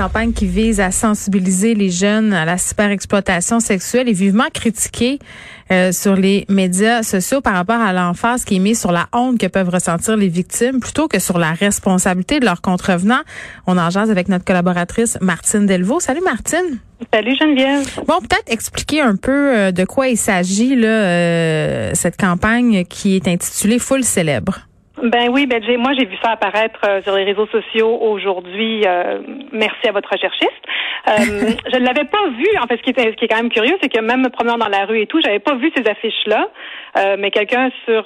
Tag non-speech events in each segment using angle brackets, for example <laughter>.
Campagne qui vise à sensibiliser les jeunes à la superexploitation sexuelle est vivement critiquée euh, sur les médias sociaux par rapport à l'emphase qui est mise sur la honte que peuvent ressentir les victimes plutôt que sur la responsabilité de leurs contrevenants. On en jase avec notre collaboratrice Martine Delvaux. Salut Martine. Salut Geneviève. Bon, peut-être expliquer un peu euh, de quoi il s'agit là euh, cette campagne qui est intitulée Full célèbre. Ben oui, ben j'ai, moi j'ai vu ça apparaître euh, sur les réseaux sociaux aujourd'hui. Euh, merci à votre recherchiste. Euh, <laughs> je ne l'avais pas vu. En fait, ce qui, est, ce qui est quand même curieux, c'est que même me promenant dans la rue et tout, j'avais pas vu ces affiches-là. Euh, mais quelqu'un sur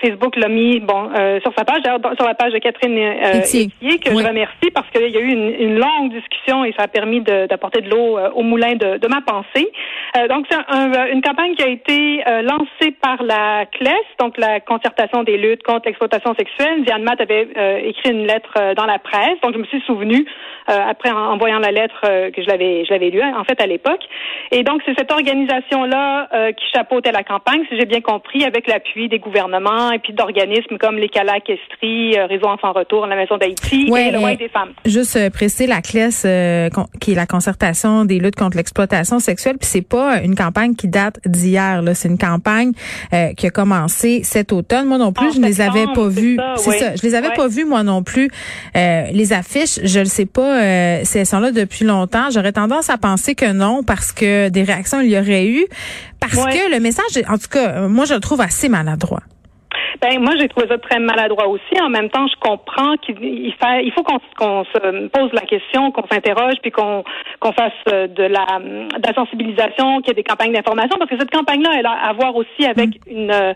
Facebook l'a mis, bon, sur sa page, sur la page de Catherine Etier, que je remercie parce qu'il y a eu une, une, longue discussion et ça a permis d'apporter de, l'eau au moulin de, de ma pensée. donc c'est un, une campagne qui a été lancée par la CLES, donc la concertation des luttes contre l'exploitation sexuelle. Diane Matt avait euh, écrit une lettre euh, dans la presse, donc je me suis souvenue euh, après en, voyant la lettre que je l'avais je l'avais lue en fait à l'époque. Et donc c'est cette organisation là qui chapeautait la campagne, si j'ai bien compris, avec l'appui des gouvernements et puis d'organismes comme les Calac Estrie, Réseau Enfants Retour, la Maison d'Haïti et le Roi des femmes. Juste préciser la CLES qui est la concertation des luttes contre l'exploitation sexuelle, puis c'est pas une campagne qui date d'hier là, c'est une campagne qui a commencé cet automne. Moi non plus, je ne les avais pas c'est ça. Je les avais pas vus moi non plus. Euh, les affiches, je ne sais pas euh, si elles sont là depuis longtemps. J'aurais tendance à penser que non parce que des réactions il y aurait eu. Parce que le message, en tout cas, moi je le trouve assez maladroit. Ben moi j'ai trouvé ça très maladroit aussi. En même temps, je comprends qu'il il faut qu'on se pose la question, qu'on s'interroge, puis qu'on qu'on fasse euh, de la, de la sensibilisation, qu'il y ait des campagnes d'information, parce que cette campagne-là, elle a à voir aussi avec mm. une euh,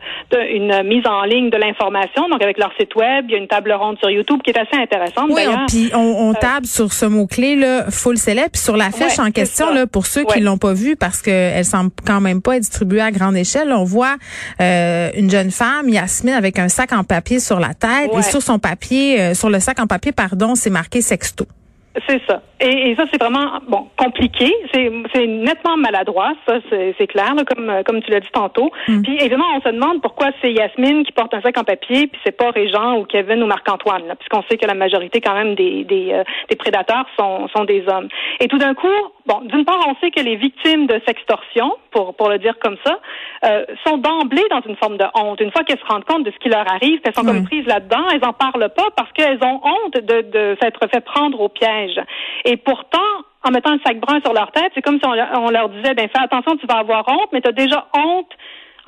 une mise en ligne de l'information, donc avec leur site web. Il y a une table ronde sur YouTube qui est assez intéressante. Oui, puis on, on, euh, table sur ce mot clé là, full célèbre, puis sur la fiche en question là, pour ceux qui l'ont pas vu, parce qu'elle semble quand même pas être distribuée à grande échelle. on voit euh, une jeune femme, Yasmine avec un sac en papier sur la tête et sur son papier, euh, sur le sac en papier, pardon, c'est marqué sexto. C'est ça. Et, ça, c'est vraiment bon compliqué. C'est nettement maladroit, ça, c'est clair, comme comme tu l'as dit tantôt. Mm. Puis évidemment, on se demande pourquoi c'est Yasmine qui porte un sac en papier, puis c'est pas Régent ou Kevin ou Marc-Antoine, puisqu'on sait que la majorité quand même des des, euh, des prédateurs sont sont des hommes. Et tout d'un coup, bon, d'une part, on sait que les victimes de sextorsion, pour pour le dire comme ça, euh, sont d'emblée dans une forme de honte. Une fois qu'elles se rendent compte de ce qui leur arrive, qu'elles sont comme prises là-dedans, elles en parlent pas parce qu'elles ont honte de de s'être fait prendre au piège. Et pourtant, en mettant un sac brun sur leur tête, c'est comme si on, leur disait, ben fais attention, tu vas avoir honte, mais tu as déjà honte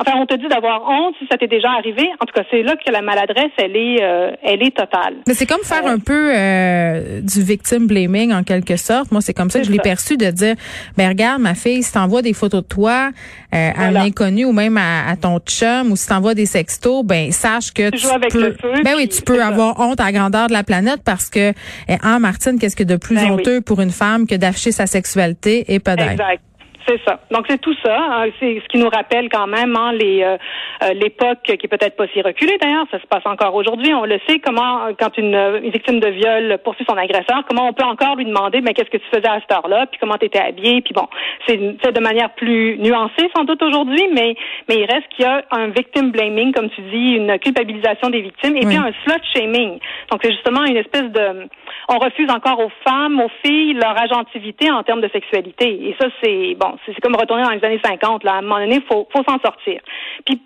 Enfin, on te dit d'avoir honte si ça t'est déjà arrivé. En tout cas, c'est là que la maladresse, elle est, euh, elle est totale. Mais c'est comme faire euh, un peu euh, du victim blaming en quelque sorte. Moi, c'est comme ça que je l'ai perçu de dire, ben regarde, ma fille, si t'envoies des photos de toi à un inconnu ou même à, ton chum ou si t'envoies des sextos, ben sache que tu, peux, ben oui, tu peux avoir honte à la grandeur de la planète parce que, hein, Martine, qu'est-ce que de plus ben honteux pour une femme que d'afficher sa sexualité et pas Exact. C'est ça. Donc c'est tout ça. Hein. C'est ce qui nous rappelle quand même hein, les euh, euh, l'époque qui est peut-être pas si reculée d'ailleurs. Ça se passe encore aujourd'hui. On le sait. Comment quand une, victime de viol poursuit son agresseur, comment on peut encore lui demander mais qu'est-ce que tu faisais à cette heure-là, puis comment tu étais habillé, puis bon, c'est fait de manière plus nuancée sans doute aujourd'hui, mais mais il reste qu'il y a un victim blaming comme tu dis, une culpabilisation des victimes et puis un slut shaming. Donc c'est justement une espèce de on refuse encore aux femmes, aux filles leur agentivité en termes de sexualité. Et ça c'est bon c'est comme retourner dans les années 50. Là. À un moment donné, il faut, faut s'en sortir. Puis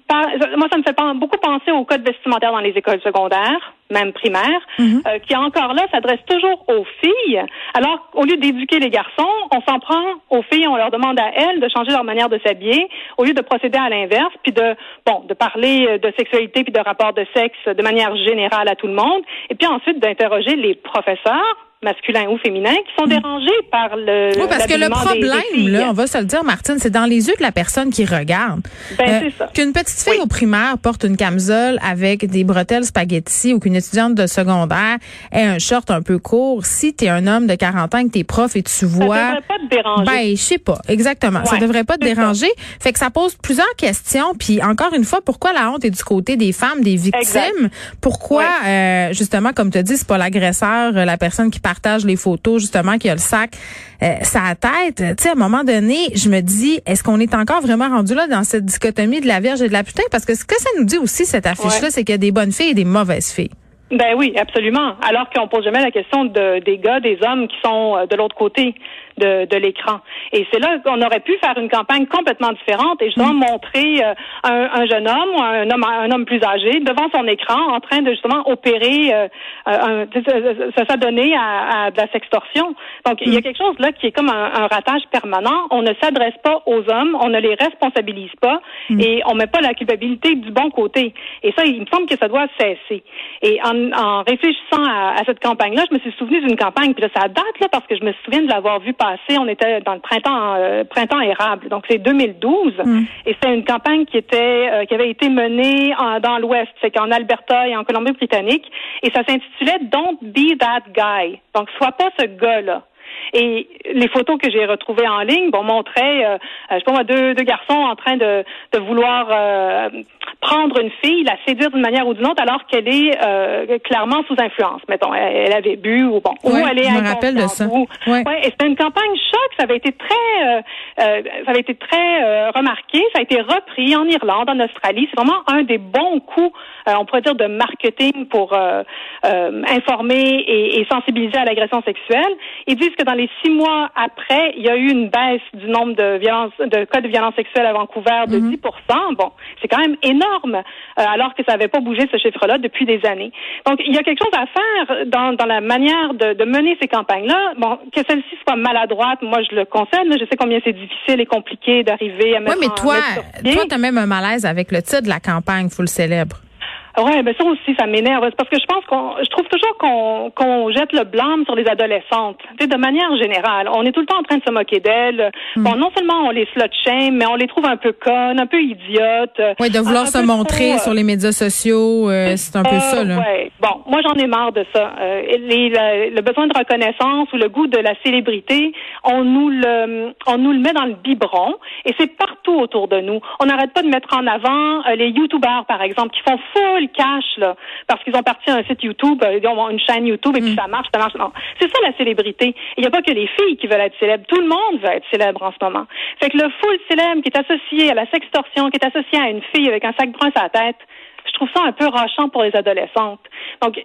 moi, ça me fait beaucoup penser au code vestimentaire dans les écoles secondaires, même primaires, mhm. euh, qui encore là s'adresse toujours aux filles. Alors, au lieu d'éduquer les garçons, on s'en prend aux filles, on leur demande à elles de changer leur manière de s'habiller, au lieu de procéder à l'inverse, puis de bon, de parler de sexualité puis de rapport de sexe de manière générale à tout le monde, et puis ensuite d'interroger les professeurs masculins ou féminins qui sont hmm. dérangés par le Oui, parce que le problème là, on va se le dire Martine, c'est dans les yeux de la personne qui regarde. Ben, euh, c'est ça. Qu'une petite fille au primaire porte une camisole avec des bretelles spaghetti ou qu'une étudiante de secondaire ait un short un peu court, si tu es un homme de 40 ans que tu es prof et tu vois Ça devrait pas te déranger. Ben, je sais pas, exactement. ça devrait pas te déranger. Fait que ça pose plusieurs questions puis encore une fois, pourquoi la honte est du côté des femmes, des victimes? Pourquoi euh, justement comme tu dis, c'est pas l'agresseur, la personne qui parle partage les photos justement qui a le sac euh, sa tête. Tu sais, à un moment donné, je me dis, est-ce qu'on est encore vraiment rendu là dans cette dichotomie de la Vierge et de la putain? Parce que ce que ça nous dit aussi, cette affiche-là, c'est qu'il y a des bonnes filles et des mauvaises filles. Ben oui, absolument. Alors qu'on pose jamais la question de, des gars, des hommes qui sont euh, de l'autre côté de, de l'écran. Et c'est là qu'on aurait pu faire une campagne complètement différente et justement mm. montrer euh, un, un, jeune homme ou un homme, un homme plus âgé devant son écran en train de justement opérer, euh, un, ça s'adonner à, à de la sextorsion. Donc il y a mm. quelque chose là qui est comme un, un ratage permanent. On ne s'adresse pas aux hommes, on ne les responsabilise pas mm. et on met pas la culpabilité du bon côté. Et ça, il me semble que ça doit cesser. Et en en, réfléchissant à, cette campagne-là, je me suis souvenu d'une campagne, puis là, ça date là parce que je me souviens de l'avoir vu On était dans le printemps, euh, printemps érable, donc c'est 2012, mm. et c'était une campagne qui était, euh, qui avait été menée dans l'Ouest, c'est qu'en Alberta et en Colombie-Britannique, et ça s'intitulait Don't Be That Guy. Donc, sois pas ce gars-là. Et les photos que j'ai retrouvées en ligne, bon, montraient, euh, je sais pas deux, deux garçons en train de, de vouloir euh, prendre une fille, la séduire d'une manière ou d'une autre, alors qu'elle est euh, clairement sous influence. Mettons, elle, avait bu ou bon, ou elle est je me rappelle de ça. ouais. et c'était une campagne choc. Ça avait été très, euh, euh, ça avait été très remarqué. Ça a été repris en Irlande, en Australie. C'est vraiment un des bons coups, on pourrait dire, de marketing pour informer et, et, sensibiliser à l'agression sexuelle. Ils disent que dans les six mois après, il y a eu une baisse du nombre de violences, de cas de violence sexuelle à Vancouver de 10 mm-hmm. Bon, c'est quand même énorme euh, alors que ça n'avait pas bougé ce chiffre-là depuis des années. Donc, il y a quelque chose à faire dans, dans la manière de, de mener ces campagnes-là. Bon, que celle-ci soit maladroite, moi, je le concède. Je sais combien c'est difficile et compliqué d'arriver à mettre Oui, mais toi, toi, tu as même un malaise avec le titre de la campagne, faut le célèbre. Ouais, ben ça aussi, ça m'énerve. Parce que je pense qu'on, je trouve toujours qu'on qu'on jette le blâme sur les adolescentes. Tu de manière générale, on est tout le temps en train de se moquer d'elles. Hmm. Bon, non seulement on les slut shame, mais on les trouve un peu connes, un peu idiotes. Oui, de vouloir se montrer sur les médias sociaux, euh, c'est un peu ça, là. Ouais. Bon, moi j'en ai marre de ça. Euh, les, le, besoin de reconnaissance ou le goût de la célébrité, on nous le, on nous le met dans le biberon et c'est partout autour de nous. On n'arrête pas de mettre en avant euh, les YouTubers, par exemple, qui font full le cash, là, parce qu'ils ont parti un site YouTube, euh, ils ont une chaîne YouTube et puis mm. ça marche, ça marche. C'est ça la célébrité. Il n'y a pas que les filles qui veulent être célèbres. Tout le monde veut être célèbre en ce moment. Fait que le full célèbre qui est associé à la sextorsion, qui est associé à une fille avec un sac brun sur la tête, je trouve ça un peu rachant pour les adolescentes. Donc,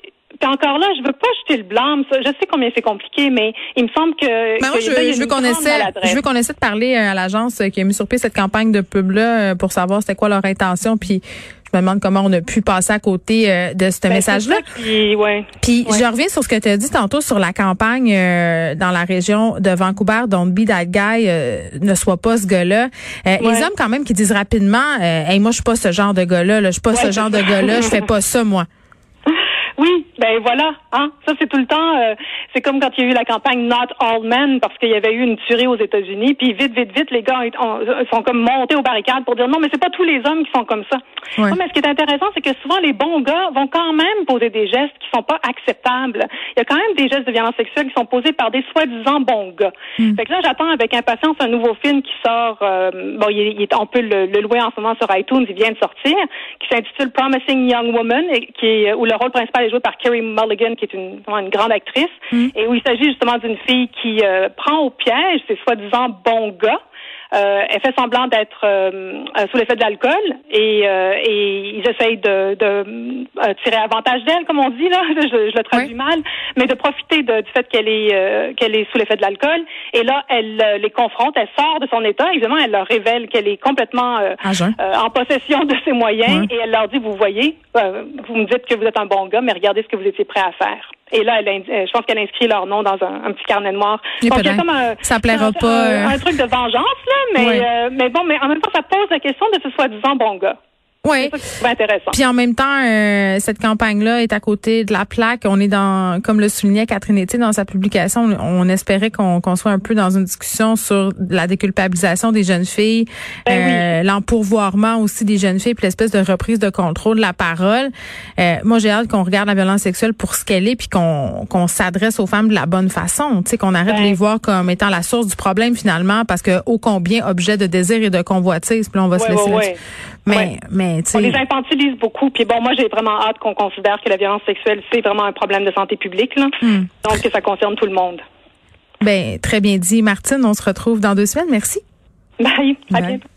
encore là, je veux pas jeter le blâme. Je sais combien c'est compliqué, mais il me semble que. Ben moi, je, veux qu'on essaie, je veux qu'on essaie de parler à l'agence qui a mis sur pied cette campagne de pub là pour savoir c'était quoi leur intention. Puis me demande comment on a pu passer à côté euh, de ce ben, message-là. Ouais. Puis je reviens sur ce que tu as dit tantôt sur la campagne euh, dans la région de Vancouver, Don't be that guy, euh, ne sois pas ce gars-là. Les hommes quand même qui disent rapidement, hey, moi je suis pas ce genre de gars-là, là, je suis pas ce genre de gars-là, je fais pas ça moi. Oui, ben voilà, hein. Ça c'est tout le temps. Euh, c'est comme quand il y a eu la campagne Not All Men parce qu'il y avait eu une tuerie aux États-Unis, puis vite, vite, vite, les gars sont comme montés aux barricades pour dire non, mais c'est pas tous les hommes qui sont comme ça. Non, mais ce qui est intéressant, c'est que souvent les bons gars vont quand même poser des gestes qui sont pas acceptables. Il y a quand même des gestes de violence sexuelle qui sont posés par des soi-disant bons gars. Mm. Fait que là, j'attends avec impatience un nouveau film qui sort. Euh, bon, il, est, on peut le, louer en ce moment sur iTunes, il vient de sortir, qui s'intitule Promising Young Woman, et qui est, où le rôle principal joué par Kerry Mulligan, qui est une, une grande actrice, mm. et où il s'agit justement d'une fille qui euh, prend au piège ces soi-disant bons gars euh, elle fait semblant d'être euh, euh, sous l'effet de l'alcool et, et ils essayent de, de tirer avantage d'elle, comme on dit là. <laughs> Je, le traduis mal, mais de profiter de, du fait qu'elle est qu'elle est sous l'effet de l'alcool. Et là, elle les confronte, elle sort de son état. Évidemment, elle leur révèle qu'elle est complètement en possession de ses moyens et elle leur dit vous voyez, vous me dites que vous êtes un bon gars, mais regardez ce que vous étiez prêt à faire. Et là, elle, je pense qu'elle inscrit leur nom dans un, petit carnet noir. Donc, il y a comme un, ça plaira pas. Un, truc de vengeance, là, mais, euh, mais bon, mais en même temps, ça pose la question de ce soi-disant bon gars. Oui. Puis en même temps, euh, cette campagne-là est à côté de la plaque. On est dans, comme le soulignait Catherine Etier dans sa publication, on, espérait qu'on soit un peu dans une discussion sur la déculpabilisation des jeunes filles, ben euh, l'empourvoirment aussi des jeunes filles, puis l'espèce de reprise de contrôle de la parole. Euh, moi, j'ai hâte qu'on regarde la violence sexuelle pour ce qu'elle est, puis qu'on qu'on s'adresse aux femmes de la bonne façon. Tu sais, qu'on arrête de les voir comme étant la source du problème finalement, parce que ô combien objet de désir et de convoitise, puis on va se laisser. mais mais ben, on les infantilise beaucoup. Puis bon, moi, j'ai vraiment hâte qu'on considère que la violence sexuelle, c'est vraiment un problème de santé publique. Là. Hmm. Donc, que ça concerne tout le monde. Ben, très bien dit. Martine, on se retrouve dans deux semaines. Merci. Bye. À bientôt.